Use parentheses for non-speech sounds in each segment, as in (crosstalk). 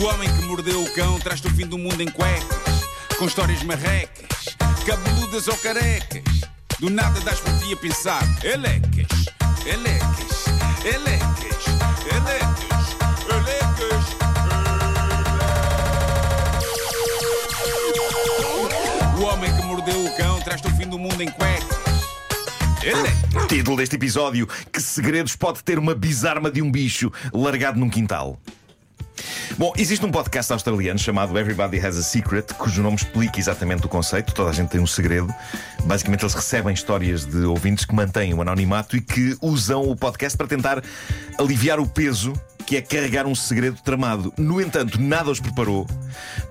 O homem que mordeu o cão traz-te o fim do mundo em cuecas, com histórias marrecas, cabeludas ou carecas. Do nada das por ti a pensar, elecas, elecas, elecas, elecas, elecas. O homem que mordeu o cão traz-te o fim do mundo em cuecas. Título deste episódio: Que segredos pode ter uma bizarma de um bicho largado num quintal? Bom, existe um podcast australiano chamado Everybody Has a Secret, cujo nome explica exatamente o conceito. Toda a gente tem um segredo. Basicamente, eles recebem histórias de ouvintes que mantêm o anonimato e que usam o podcast para tentar aliviar o peso que é carregar um segredo tramado. No entanto, nada os preparou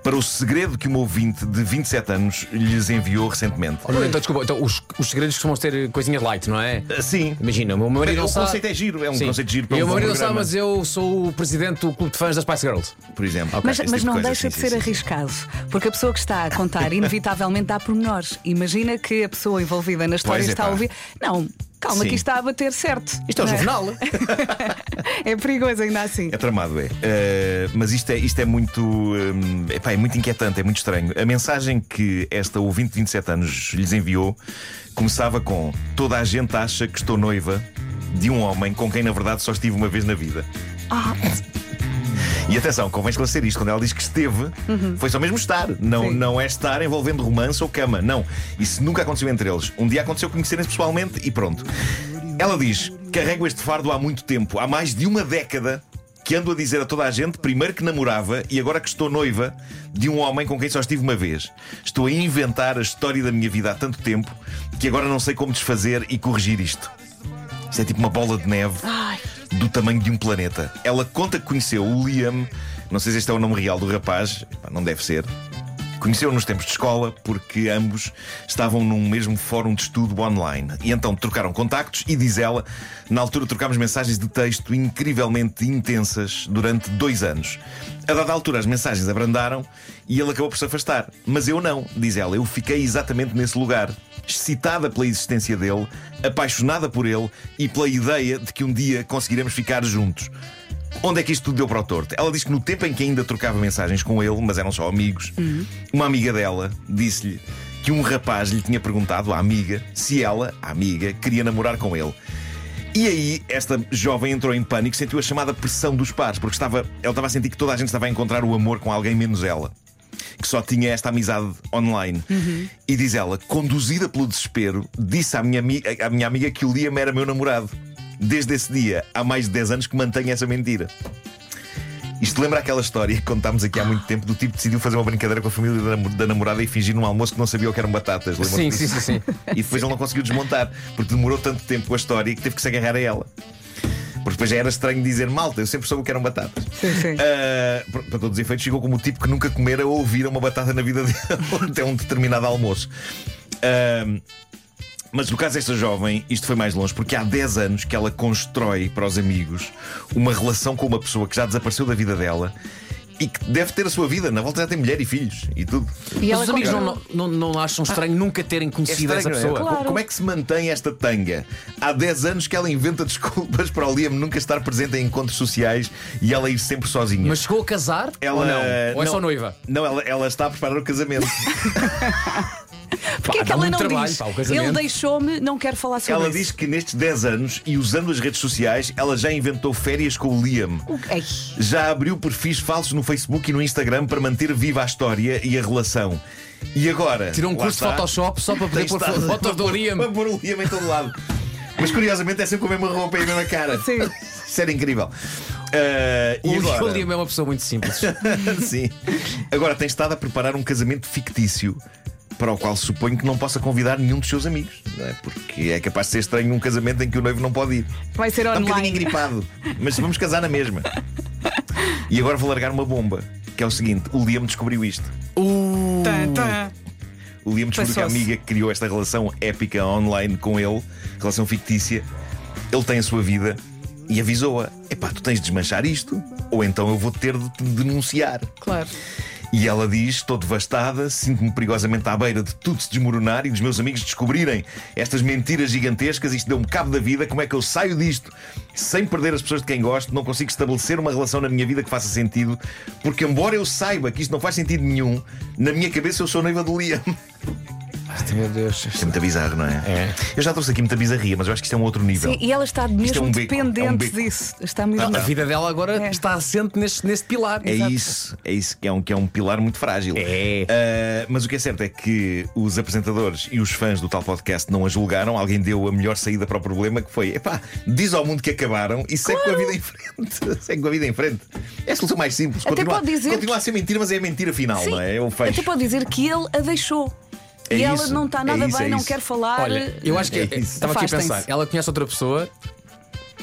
para o segredo que uma ouvinte de 27 anos lhes enviou recentemente. Oh, não, então, desculpa, então, os, os segredos costumam ter coisinhas light, não é? Sim. Imagina, o meu marido não O sabe. conceito é giro, é um Sim. conceito giro para o meu marido não sabe, mas eu sou o presidente do clube de fãs das Spice Girls. por exemplo. Mas, Esse mas tipo não coisa, deixa sim, de ser sim, arriscado, porque a pessoa que está a contar, (laughs) inevitavelmente, dá pormenores. Imagina que a pessoa envolvida na história Pois é, está a pá. ouvir. Não, calma, Sim. que isto está a bater certo. Isto é o Não jornal. (laughs) É perigoso ainda assim. É tramado, é. Eh, mas isto é, isto é muito. hum, epá, é muito inquietante, é muito estranho. A mensagem que esta ouvinte de 27 anos lhes enviou começava com: Toda a gente acha que estou noiva de um homem com quem na verdade só estive uma vez na vida. Ah, E atenção, convém esclarecer isto. Quando ela diz que esteve, foi só mesmo estar. Não, Sim. não é estar envolvendo romance ou cama. Não. Isso nunca aconteceu entre eles. Um dia aconteceu conhecerem-se pessoalmente e pronto. Ela diz: Carrego este fardo há muito tempo, há mais de uma década. Que ando a dizer a toda a gente, primeiro que namorava e agora que estou noiva de um homem com quem só estive uma vez. Estou a inventar a história da minha vida há tanto tempo que agora não sei como desfazer e corrigir isto. Isto é tipo uma bola de neve ai, do tamanho de um planeta. Ela conta que conheceu o Liam, não sei se este é o nome real do rapaz, não deve ser. Conheceu nos tempos de escola porque ambos estavam num mesmo fórum de estudo online. E então trocaram contactos e, diz ela, na altura trocámos mensagens de texto incrivelmente intensas durante dois anos. A dada altura as mensagens abrandaram e ele acabou por se afastar. Mas eu não, diz ela, eu fiquei exatamente nesse lugar. Excitada pela existência dele, apaixonada por ele e pela ideia de que um dia conseguiremos ficar juntos. Onde é que isto tudo deu para o torto? Ela diz que no tempo em que ainda trocava mensagens com ele, mas eram só amigos, uma amiga dela disse-lhe que um rapaz lhe tinha perguntado à amiga se ela, a amiga, queria namorar com ele. E aí, esta jovem entrou em pânico, sentiu a chamada pressão dos pares, porque estava, ela estava a sentir que toda a gente estava a encontrar o amor com alguém menos ela. Que só tinha esta amizade online. E diz ela, conduzida pelo desespero, disse à minha, à minha amiga que o Liam era meu namorado. Desde esse dia, há mais de 10 anos que mantenho essa mentira. Isto lembra aquela história que contámos aqui há muito tempo do tipo que decidiu fazer uma brincadeira com a família da, namo- da namorada e fingir num almoço que não sabia o que eram batatas. Sim, disso? sim, sim, sim. (laughs) E depois ele não conseguiu desmontar, porque demorou tanto tempo com a história que teve que se agarrar a ela. Porque depois já era estranho dizer malta, eu sempre soube o que eram batatas. Sim, sim. Ah, para para todos os efeitos, chegou como o tipo que nunca comera ou ouvira uma batata na vida dele (laughs) até um determinado almoço. Ah, mas no caso desta jovem, isto foi mais longe, porque há 10 anos que ela constrói para os amigos uma relação com uma pessoa que já desapareceu da vida dela e que deve ter a sua vida. Na volta já tem mulher e filhos e tudo. E os amigos não, não, não acham estranho nunca terem É conhecido essa estranho, não é? pessoa? Co- Como é que se mantém esta tanga? Há 10 anos que ela inventa (laughs) desculpas para o Liam nunca estar presente em encontros sociais e ela ir sempre sozinha. Mas chegou a casar? ela Ou não? Ou é só noiva? Não, ela, ela está a preparar o casamento. (laughs) Porquê é que ela não trabalho, diz? pá. Ele deixou-me, não quero falar sobre ela isso. diz que nestes 10 anos e usando as redes sociais, ela já inventou férias com o Liam. O- Ei, Já abriu perfis falsos no Facebook e no Instagram para manter viva a história e a relação. E agora? Tirou um curso de está. Photoshop só para poder pôr fotos do para Liam. pôr o Liam em todo lado. Mas curiosamente é sempre com a mesma roupa e a mesma cara. Sim. (laughs) Isso era incrível. E O agora? o Liam é uma pessoa muito simples. (laughs) Sim. Agora tem estado a preparar um casamento fictício. Para o qual suponho que não possa convidar nenhum dos seus amigos, não é? Porque é capaz de ser estranho um casamento em que o noivo não pode ir. vai ser Está um bocadinho online. engripado, mas vamos casar na mesma. E agora vou largar uma bomba, que é o seguinte: o Liam descobriu isto. Tan, tan. O Liam descobriu que a amiga que criou esta relação épica online com ele, relação fictícia, ele tem a sua vida e avisou-a: epá, tu tens de desmanchar isto, ou então eu vou ter de te denunciar. Claro. E ela diz: Estou devastada, sinto-me perigosamente à beira de tudo se desmoronar e dos meus amigos descobrirem estas mentiras gigantescas. Isto deu-me cabo da vida. Como é que eu saio disto sem perder as pessoas de quem gosto? Não consigo estabelecer uma relação na minha vida que faça sentido, porque, embora eu saiba que isto não faz sentido nenhum, na minha cabeça eu sou noiva do Liam. (laughs) Meu Deus. Isto é muito bizarro, não é? É. Eu já trouxe aqui muita bizarria, mas eu acho que isto é um outro nível. Sim, e ela está Isto mesmo é um beco, é um dependente disso. Está mesmo. A vida dela agora É. está assente neste, neste pilar. É isso, é isso que é um, que é um pilar muito frágil. É. Ah, mas o que é certo é que os apresentadores e os fãs do tal podcast não a julgaram. Alguém deu a melhor saída para o problema, que foi: epá, diz ao mundo que acabaram e segue com a vida em frente. (laughs) segue com a vida em frente. É a solução mais simples. Até continua, pode dizer continua a ser mentira, mas é a mentira final, Sim. não é? É o fecho. Até pode dizer que ele a deixou. É e ela isso, não está é nada isso, bem, é não quer falar. Olha, eu acho que É é- isso. estava aqui a pensar. Ela conhece outra pessoa.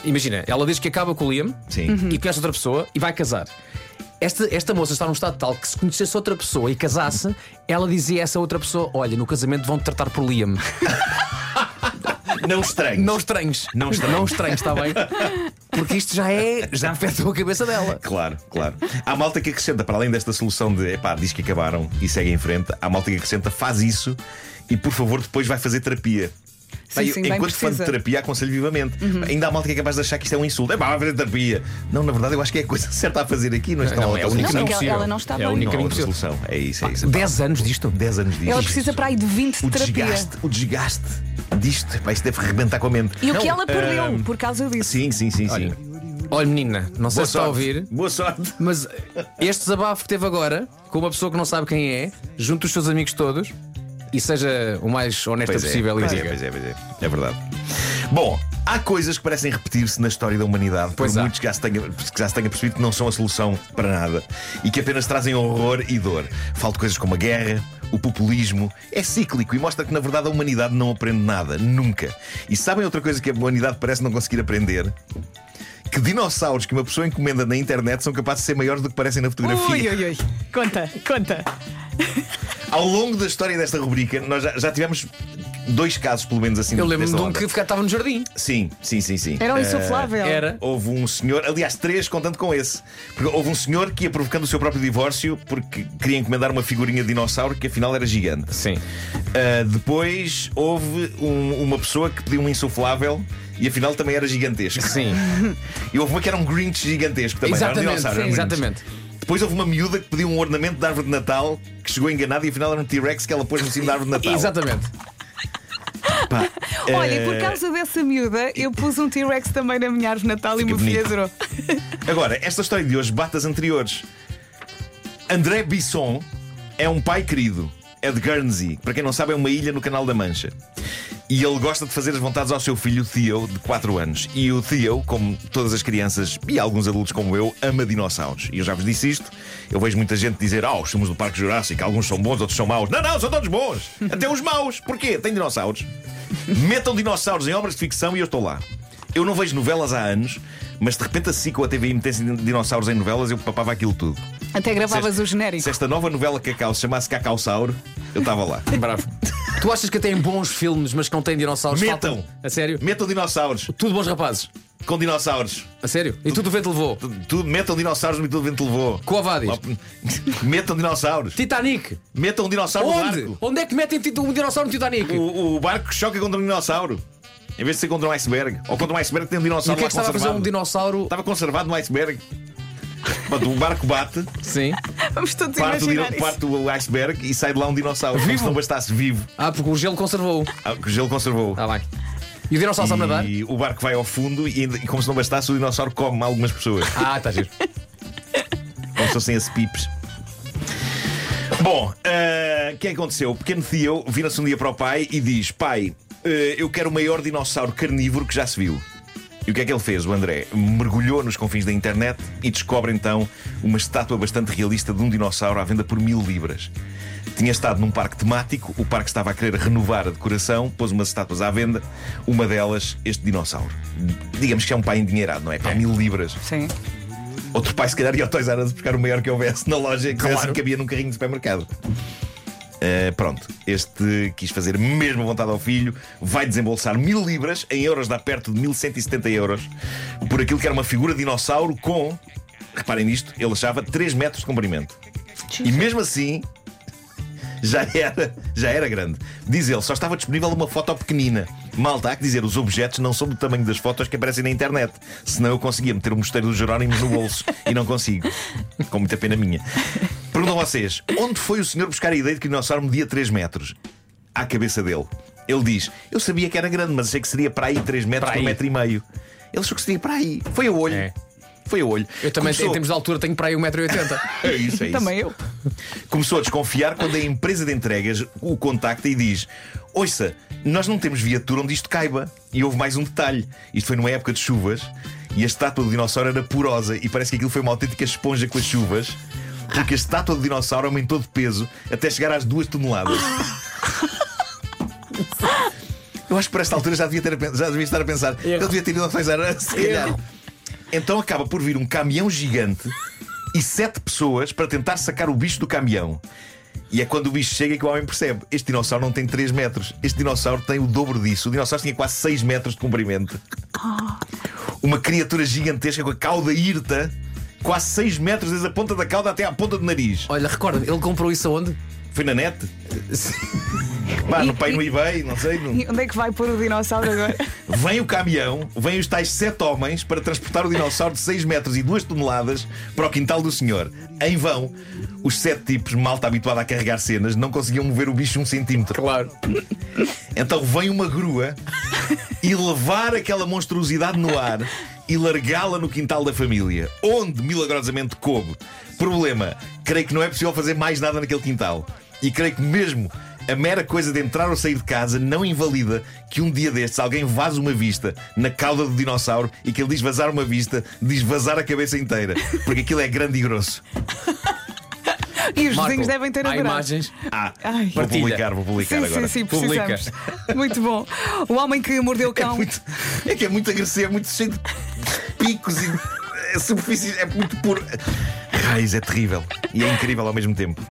Imagina, ela diz que acaba com o Liam Sim. Uhum. e conhece outra pessoa e vai casar. Esta, esta moça está num estado tal que se conhecesse outra pessoa e casasse, ela dizia a essa outra pessoa: Olha, no casamento vão-te tratar por Liam. (laughs) Não estranhos. Não estranhos. Não estranhos, está bem? (laughs) Porque isto já é. Já afetou a cabeça dela. Claro, claro. Há malta que acrescenta, para além desta solução de epá, diz que acabaram e segue em frente, há malta que acrescenta, faz isso e por favor depois vai fazer terapia. Sim, sim, enquanto fã de. Uhum. terapia, aconselho vivamente. Ainda há malta que é capaz de achar que isto é um insulto. É pá, vai fazer terapia. Não, na verdade, eu acho que é a coisa (laughs) certa a fazer aqui. Não, está Não, outra é a única solução. Não, possível. ela não está é a única Não possível. solução. É isso, é isso. 10 anos disto? 10 anos disto. Ela precisa para aí de 20 de O terapia. desgaste, o desgaste disto. Pá, isto deve rebentar com a mente. E o que Não, ela perdeu ahm, por causa disso. Sim, sim, sim, sim. Olha, olha, menina, não sei Boa se está a ouvir, Boa sorte. mas este desabafo que teve agora, com uma pessoa que não sabe quem é, junto dos seus amigos todos, e seja o mais honesta Pois é, possível e pois é, diga. pois é, pois é. É verdade. Bom, há coisas que parecem repetir-se na história da humanidade, Pois por há. muitos que já, se tenha, que já se tenha percebido que não são a solução para nada e que apenas trazem horror e dor. Falo de coisas como a guerra, o populismo. É cíclico e mostra que, na verdade, a humanidade não aprende nada, nunca. E sabem outra coisa que a humanidade parece não conseguir aprender? Que dinossauros que uma pessoa encomenda na internet são capazes de ser maiores do que parecem na fotografia. Ui, ui, ui. Conta, conta. (laughs) Ao longo da história desta rubrica, nós já, já tivemos dois casos, pelo menos assim. Eu lembro-me desta de um onda. que ficava- estava no jardim. Sim, sim, sim, sim. Era um Eh, insuflável. Era. Houve um senhor, aliás, três contando com esse. Porque houve um senhor que ia provocando o seu próprio divórcio porque queria encomendar uma figurinha de dinossauro que afinal era gigante. Sim. Uh, depois houve um- uma pessoa que pediu um insuflável e afinal também era gigantesco. Sim. (laughs) E houve uma que era um Grinch gigantesco também. não era um Exatamente. dinossauro, era um sim, Grinch. exatamente. Depois houve uma miúda que pediu um ornamento de árvore de Natal que chegou enganada e afinal era um T-Rex que ela pôs no cimo da árvore de Natal. Exatamente. Pá, (laughs) Olha, e eh, por causa dessa miúda, eu pus um T-Rex também na minha árvore de Natal e o Fica meu filho bonito. adorou. (laughs) Agora, esta história de hoje bate as anteriores. André Bisson é um pai querido. É de Guernsey. Para quem não sabe, é uma ilha no Canal da Mancha. E ele gosta de fazer as vontades ao seu filho Theo, de 4 anos. E o Theo, como todas as crianças e alguns adultos como eu, ama dinossauros. E eu já vos disse isto. Eu vejo muita gente dizer: Ah, os filmes do Parque Jurássico, alguns são bons, outros são maus. Não, não, são todos bons. (laughs) Até os maus. Porquê? Tem dinossauros. Metam dinossauros em obras de ficção e eu estou lá. Eu não vejo novelas há anos, mas de repente a SIC ou a TVI metessem dinossauros em novelas, eu papava aquilo tudo. Até gravavas Se o genérico. Se esta nova novela Cacau se chamasse Cacausauro, eu estava lá. Bravo. Tu achas que têm bons filmes, mas que não têm dinossauros? Metam. Faltam- A sério? Metam dinossauros Tudo bons rapazes. com dinossauros. A sério? E tudo o vento levou. Tudo, metam dinossauros no tudo vento levou. Coavadis. (laughs) Metam dinossauros. Titanic. Metam um dinossauro no Onde? barco. Onde é que metem um dinossauro no Titanic? O, o barco choca contra um dinossauro. Em vez de ser contra um iceberg. Ou contra um iceberg que tem um E dinossauro o que é que estava a fazer um dinossauro? Estava conservado no iceberg. (laughs) Pronto, o barco bate, Sim. Vamos todos parte imaginar dino- isso. parte o iceberg e sai de lá um dinossauro. Como se não bastasse vivo, Ah, porque o gelo conservou. ah, o gelo conservou. Está bem. E o dinossauro sabe nadar? E o barco vai ao fundo e, e como se não bastasse, o dinossauro come algumas pessoas. (laughs) Ah, está giro. como se fossem as pips. Bom, ah, o que é que aconteceu? O pequeno Theo vira-se um dia para o pai e diz: Pai, eh, eu quero o maior dinossauro carnívoro que já se viu. E o que é que ele fez, o André? Mergulhou nos confins da internet e descobre então uma estátua bastante realista de um dinossauro à venda por mil libras. Tinha estado num parque temático, o parque estava a querer renovar a decoração, pôs umas estátuas à venda, uma delas, este dinossauro. Digamos que é um pai endinheirado, não é? Para mil libras. Sim. Outro pai, se calhar, ia ao Toys R Us buscar o maior que houvesse na loja que Claro. claro. cabia num carrinho de supermercado. Uh, pronto, este quis fazer mesmo a vontade ao filho, vai desembolsar mil libras, em euros dá perto de 1170 euros, por aquilo que era uma figura de dinossauro com, reparem nisto, ele achava 3 metros de comprimento. E mesmo assim, já era, já era grande. Diz ele, só estava disponível uma foto pequenina. Malta, há que dizer, os objetos não são do tamanho das fotos que aparecem na internet. Senão eu conseguia meter o mosteiro dos Jerónimos no bolso (laughs) e não consigo. Com muita pena minha. Perguntam a vocês: onde foi o senhor buscar a ideia de que o dinossauro media 3 metros? À cabeça dele. Ele diz: Eu sabia que era grande, mas achei que seria para aí 3 metros Para por aí. metro e meio. Ele achou que seria para aí. Foi a olho. É. Foi a olho. Eu também, Começou- em termos de altura, tenho para aí 1,80m. (laughs) É isso, é isso. Também eu. Começou a desconfiar quando a empresa de entregas o contacta e diz: Ouça, nós não temos viatura onde isto caiba. E houve mais um detalhe: isto foi numa época de chuvas e a estátua do dinossauro era porosa e parece que aquilo foi uma autêntica esponja com as chuvas. Porque a estátua do dinossauro aumentou de peso até chegar às duas toneladas. Eu acho que por esta altura já devia, ter a já devia estar a pensar. Ele devia ter ido ao Toys R Us, se calhar. Então acaba por vir um caminhão gigante e sete pessoas para tentar sacar o bicho do caminhão. E é quando o bicho chega que o homem percebe: este dinossauro não tem 3 metros, este dinossauro tem o dobro disso. O dinossauro tinha quase 6 metros de comprimento. Uma criatura gigantesca com a cauda hirta, quase 6 metros desde a ponta da cauda até à ponta do nariz. Olha, recorda, ele comprou isso aonde? Foi na net? Pá, no pai no eBay, não sei. no- E onde é que vai pôr o dinossauro agora? (laughs) Vem o caminhão, vêm os tais sete homens para transportar o dinossauro de 6 metros e 2 toneladas para o quintal do senhor. Em vão, os sete tipos, malta habituada a carregar cenas, não conseguiam mover o bicho um centímetro. Claro. Então vem uma grua e levar aquela monstruosidade no ar e largá-la no quintal da família, onde milagrosamente coube. Problema: creio que não é possível fazer mais nada naquele quintal. E creio que mesmo a mera coisa de entrar ou sair de casa não invalida que um dia destes alguém vaze uma vista na cauda do dinossauro e que ele diz vazar uma vista, diz vazar a cabeça inteira, porque aquilo é grande e grosso. E os Marco, vizinhos devem ter há adorado. imagens. Ah, Ai. vou Partilha. publicar, vou publicar Sim, agora. sim, sim, Publica. precisamos. (laughs) Muito bom. O homem que mordeu o É, cão. muito, é que é muito agressivo, é muito cheio de picos e é superfícies, é muito puro. Raiz, é terrível e é incrível ao mesmo tempo.